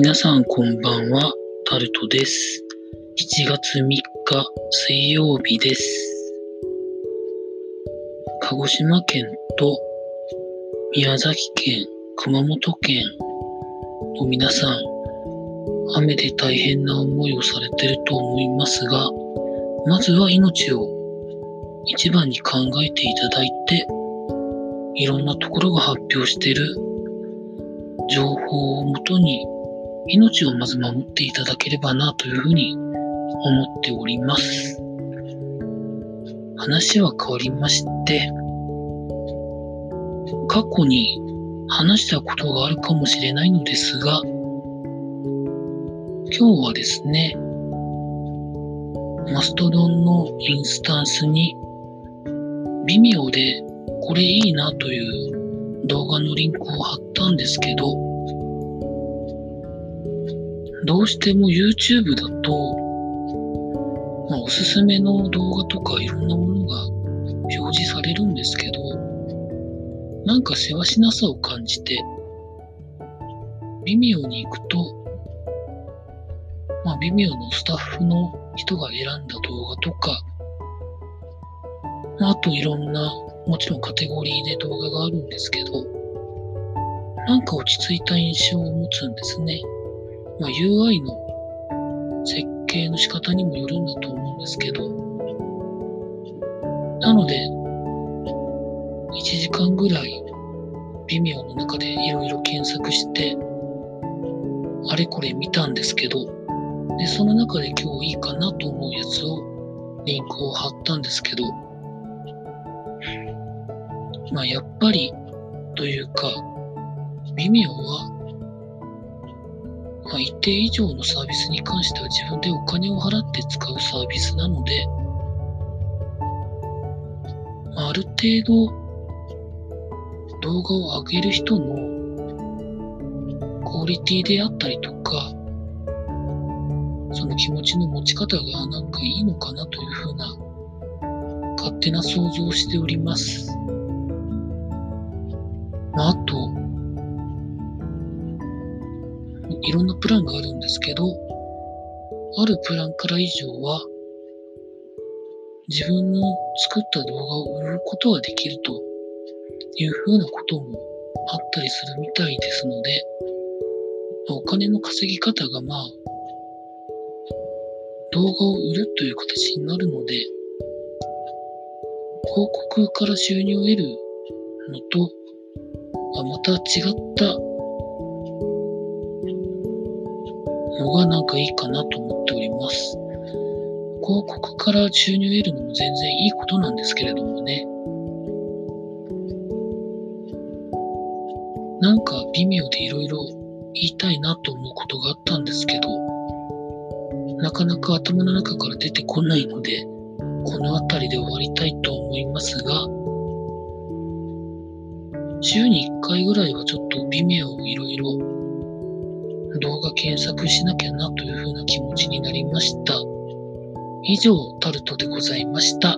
皆さんこんばんは、タルトです。7月3日水曜日です。鹿児島県と宮崎県、熊本県の皆さん、雨で大変な思いをされてると思いますが、まずは命を一番に考えていただいて、いろんなところが発表している情報をもとに命をまず守っていただければなというふうに思っております。話は変わりまして、過去に話したことがあるかもしれないのですが、今日はですね、マストドンのインスタンスに、微妙でこれいいなという動画のリンクを貼ったんですけど、どうしても YouTube だと、まあ、おすすめの動画とかいろんなものが表示されるんですけど、なんかせわしなさを感じて、微妙に行くと、まあ、微妙のスタッフの人が選んだ動画とか、ま、あといろんな、もちろんカテゴリーで動画があるんですけど、なんか落ち着いた印象を持つんですね。まあ、UI の設計の仕方にもよるんだと思うんですけど、なので、1時間ぐらい、微妙の中でいろいろ検索して、あれこれ見たんですけど、で、その中で今日いいかなと思うやつを、リンクを貼ったんですけど、まあ、やっぱり、というか、微妙は、まあ、一定以上のサービスに関しては自分でお金を払って使うサービスなので、まあ、ある程度動画を上げる人のクオリティであったりとか、その気持ちの持ち方がなんかいいのかなというふうな勝手な想像をしております。いろんなプランがあるんですけど、あるプランから以上は、自分の作った動画を売ることができるというふうなこともあったりするみたいですので、お金の稼ぎ方がまあ、動画を売るという形になるので、広告から収入を得るのと、また違ったのがなんかいいかなと思っております。広告から収入を得るのも全然いいことなんですけれどもね。なんか微妙でいろいろ言いたいなと思うことがあったんですけど、なかなか頭の中から出てこないので、この辺りで終わりたいと思いますが、週に1回ぐらいはちょっと微妙をいろいろ動画検索しなきゃなというふうな気持ちになりました。以上、タルトでございました。